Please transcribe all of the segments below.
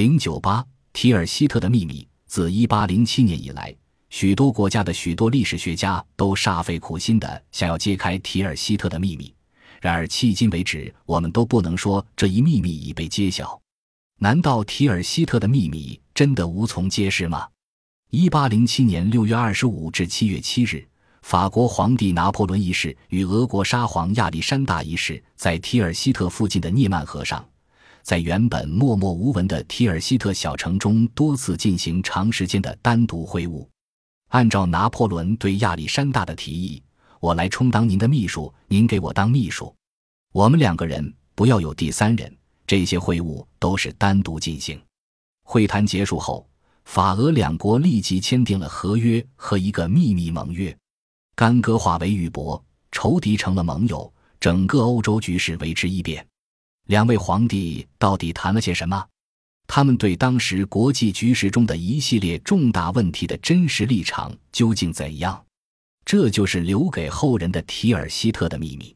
零九八提尔希特的秘密。自一八零七年以来，许多国家的许多历史学家都煞费苦心的想要揭开提尔希特的秘密。然而，迄今为止，我们都不能说这一秘密已被揭晓。难道提尔希特的秘密真的无从揭示吗？一八零七年六月二十五至七月七日，法国皇帝拿破仑一世与俄国沙皇亚历山大一世在提尔希特附近的涅曼河上。在原本默默无闻的提尔希特小城中，多次进行长时间的单独会晤。按照拿破仑对亚历山大的提议，我来充当您的秘书，您给我当秘书，我们两个人不要有第三人。这些会晤都是单独进行。会谈结束后，法俄两国立即签订了合约和一个秘密盟约，干戈化为玉帛，仇敌成了盟友，整个欧洲局势为之一变。两位皇帝到底谈了些什么？他们对当时国际局势中的一系列重大问题的真实立场究竟怎样？这就是留给后人的提尔希特的秘密。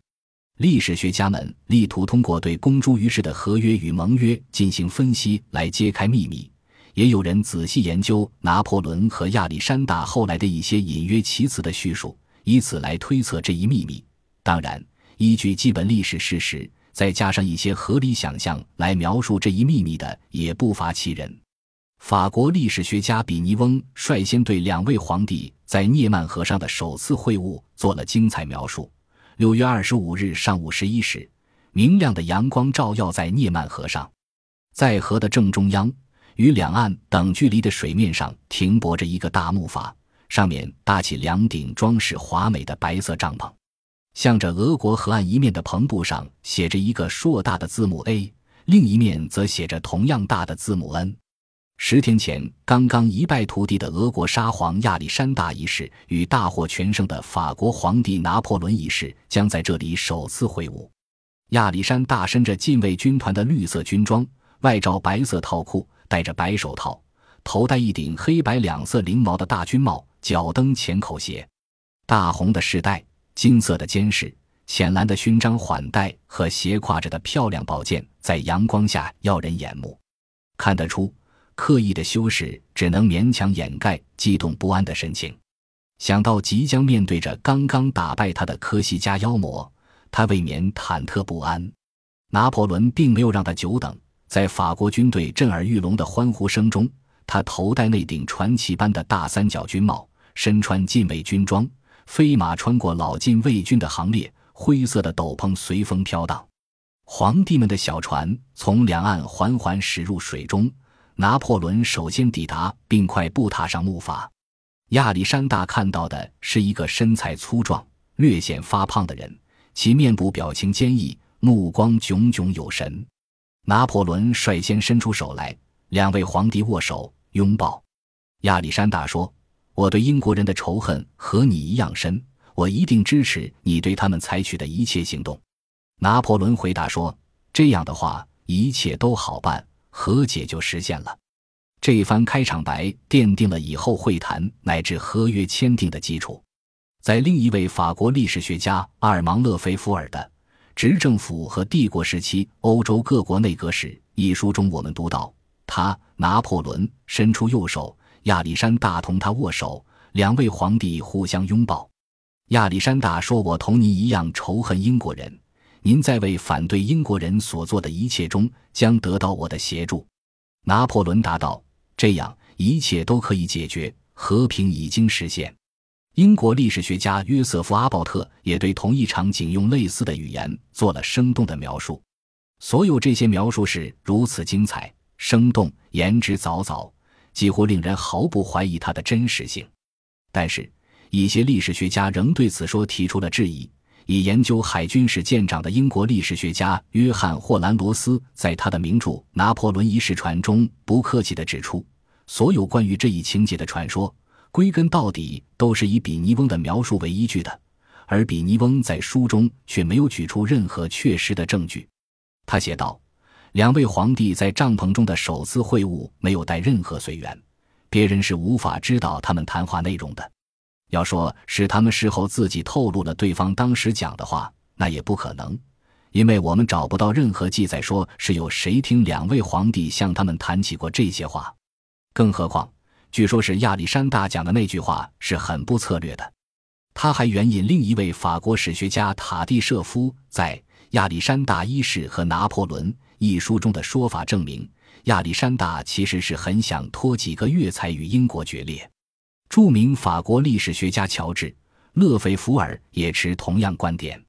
历史学家们力图通过对公诸于世的合约与盟约进行分析来揭开秘密，也有人仔细研究拿破仑和亚历山大后来的一些隐约其词的叙述，以此来推测这一秘密。当然，依据基本历史事实。再加上一些合理想象来描述这一秘密的，也不乏其人。法国历史学家比尼翁率先对两位皇帝在涅曼河上的首次会晤做了精彩描述。六月二十五日上午十一时，明亮的阳光照耀在涅曼河上，在河的正中央，与两岸等距离的水面上停泊着一个大木筏，上面搭起两顶装饰华美的白色帐篷。向着俄国河岸一面的篷布上写着一个硕大的字母 A，另一面则写着同样大的字母 N。十天前刚刚一败涂地的俄国沙皇亚历山大一世与大获全胜的法国皇帝拿破仑一世将在这里首次会晤。亚历山大身着禁卫军团的绿色军装，外罩白色套裤，戴着白手套，头戴一顶黑白两色翎毛的大军帽，脚蹬浅口鞋，大红的饰带。金色的肩饰、浅蓝的勋章缓带和斜挎着的漂亮宝剑，在阳光下耀人眼目。看得出，刻意的修饰只能勉强掩盖激动不安的神情。想到即将面对着刚刚打败他的科西嘉妖魔，他未免忐忑不安。拿破仑并没有让他久等，在法国军队震耳欲聋的欢呼声中，他头戴那顶传奇般的大三角军帽，身穿禁卫军装。飞马穿过老禁卫军的行列，灰色的斗篷随风飘荡。皇帝们的小船从两岸缓缓驶入水中。拿破仑首先抵达，并快步踏上木筏。亚历山大看到的是一个身材粗壮、略显发胖的人，其面部表情坚毅，目光炯炯有神。拿破仑率先伸出手来，两位皇帝握手拥抱。亚历山大说。我对英国人的仇恨和你一样深，我一定支持你对他们采取的一切行动。”拿破仑回答说，“这样的话，一切都好办，和解就实现了。”这一番开场白奠定了以后会谈乃至合约签订的基础。在另一位法国历史学家阿尔芒·勒菲福尔的《执政府和帝国时期欧洲各国内阁史》一书中，我们读到，他拿破仑伸出右手。亚历山大同他握手，两位皇帝互相拥抱。亚历山大说：“我同您一样仇恨英国人，您在为反对英国人所做的一切中将得到我的协助。”拿破仑答道：“这样一切都可以解决，和平已经实现。”英国历史学家约瑟夫·阿鲍特也对同一场景用类似的语言做了生动的描述。所有这些描述是如此精彩、生动、言之凿凿。几乎令人毫不怀疑它的真实性，但是，一些历史学家仍对此说提出了质疑。以研究海军史舰长的英国历史学家约翰·霍兰罗斯在他的名著《拿破仑一世传》中不客气地指出，所有关于这一情节的传说，归根到底都是以比尼翁的描述为依据的，而比尼翁在书中却没有举出任何确实的证据。他写道。两位皇帝在帐篷中的首次会晤没有带任何随员，别人是无法知道他们谈话内容的。要说是他们事后自己透露了对方当时讲的话，那也不可能，因为我们找不到任何记载说是有谁听两位皇帝向他们谈起过这些话。更何况，据说是亚历山大讲的那句话是很不策略的。他还援引另一位法国史学家塔蒂舍夫在《亚历山大一世和拿破仑》一书中的说法，证明亚历山大其实是很想拖几个月才与英国决裂。著名法国历史学家乔治·勒斐福尔也持同样观点。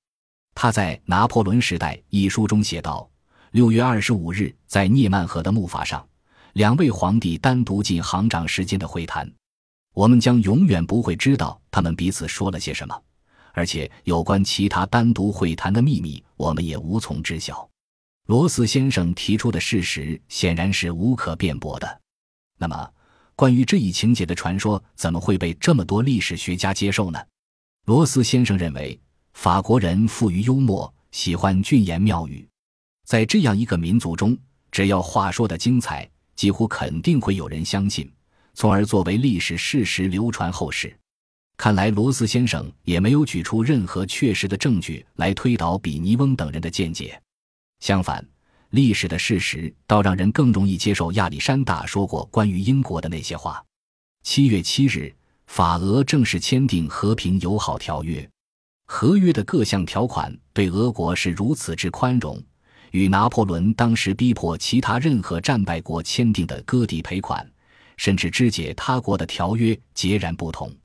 他在《拿破仑时代》一书中写道：“六月二十五日，在涅曼河的木筏上，两位皇帝单独进行长时间的会谈。我们将永远不会知道他们彼此说了些什么，而且有关其他单独会谈的秘密，我们也无从知晓。”罗斯先生提出的事实显然是无可辩驳的。那么，关于这一情节的传说怎么会被这么多历史学家接受呢？罗斯先生认为，法国人富于幽默，喜欢俊言妙语，在这样一个民族中，只要话说的精彩，几乎肯定会有人相信，从而作为历史事实流传后世。看来，罗斯先生也没有举出任何确实的证据来推倒比尼翁等人的见解。相反。历史的事实倒让人更容易接受亚历山大说过关于英国的那些话。七月七日，法俄正式签订和平友好条约。合约的各项条款对俄国是如此之宽容，与拿破仑当时逼迫其他任何战败国签订的割地赔款，甚至肢解他国的条约截然不同。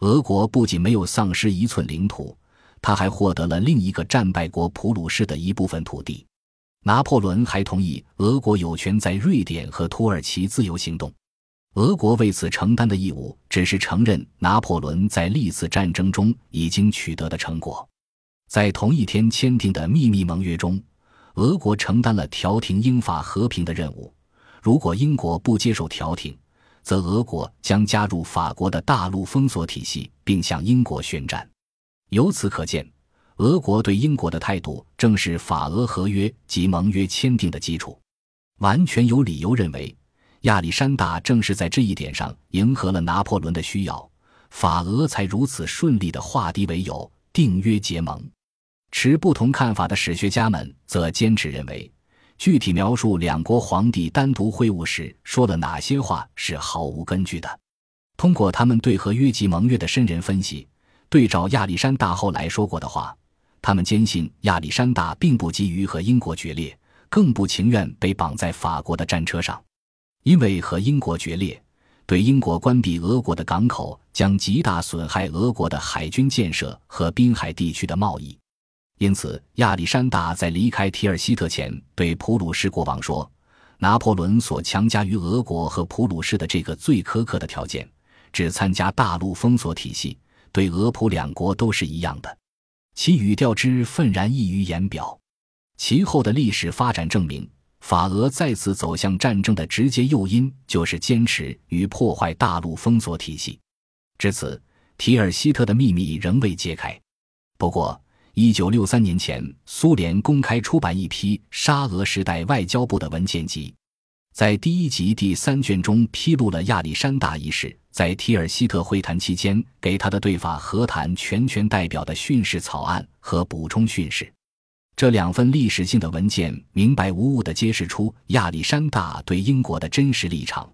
俄国不仅没有丧失一寸领土，他还获得了另一个战败国普鲁士的一部分土地。拿破仑还同意俄国有权在瑞典和土耳其自由行动，俄国为此承担的义务只是承认拿破仑在历次战争中已经取得的成果。在同一天签订的秘密盟约中，俄国承担了调停英法和平的任务。如果英国不接受调停，则俄国将加入法国的大陆封锁体系，并向英国宣战。由此可见。俄国对英国的态度正是法俄合约及盟约签订的基础，完全有理由认为，亚历山大正是在这一点上迎合了拿破仑的需要，法俄才如此顺利的化敌为友，订约结盟。持不同看法的史学家们则坚持认为，具体描述两国皇帝单独会晤时说了哪些话是毫无根据的。通过他们对合约及盟约的深人分析，对照亚历山大后来说过的话。他们坚信亚历山大并不急于和英国决裂，更不情愿被绑在法国的战车上，因为和英国决裂对英国关闭俄国的港口将极大损害俄国的海军建设和滨海地区的贸易。因此，亚历山大在离开提尔西特前对普鲁士国王说：“拿破仑所强加于俄国和普鲁士的这个最苛刻的条件，只参加大陆封锁体系，对俄普两国都是一样的。”其语调之愤然溢于言表，其后的历史发展证明，法俄再次走向战争的直接诱因就是坚持与破坏大陆封锁体系。至此，提尔希特的秘密仍未揭开。不过，一九六三年前，苏联公开出版一批沙俄时代外交部的文件集。在第一集第三卷中披露了亚历山大一世在提尔希特会谈期间给他的对法和谈全权代表的训示草案和补充训示。这两份历史性的文件明白无误地揭示出亚历山大对英国的真实立场。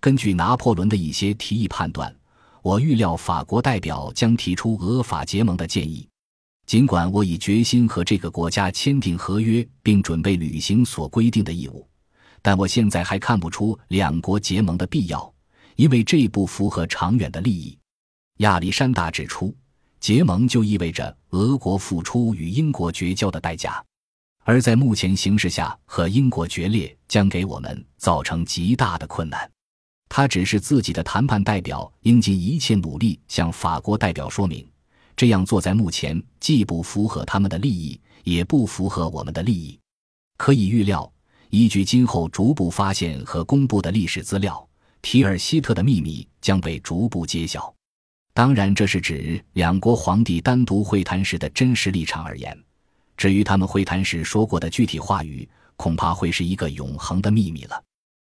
根据拿破仑的一些提议判断，我预料法国代表将提出俄法结盟的建议。尽管我已决心和这个国家签订合约，并准备履行所规定的义务。但我现在还看不出两国结盟的必要，因为这不符合长远的利益。亚历山大指出，结盟就意味着俄国付出与英国绝交的代价，而在目前形势下和英国决裂将给我们造成极大的困难。他指示自己的谈判代表应尽一切努力向法国代表说明，这样做在目前既不符合他们的利益，也不符合我们的利益。可以预料。依据今后逐步发现和公布的历史资料，提尔希特的秘密将被逐步揭晓。当然，这是指两国皇帝单独会谈时的真实立场而言。至于他们会谈时说过的具体话语，恐怕会是一个永恒的秘密了。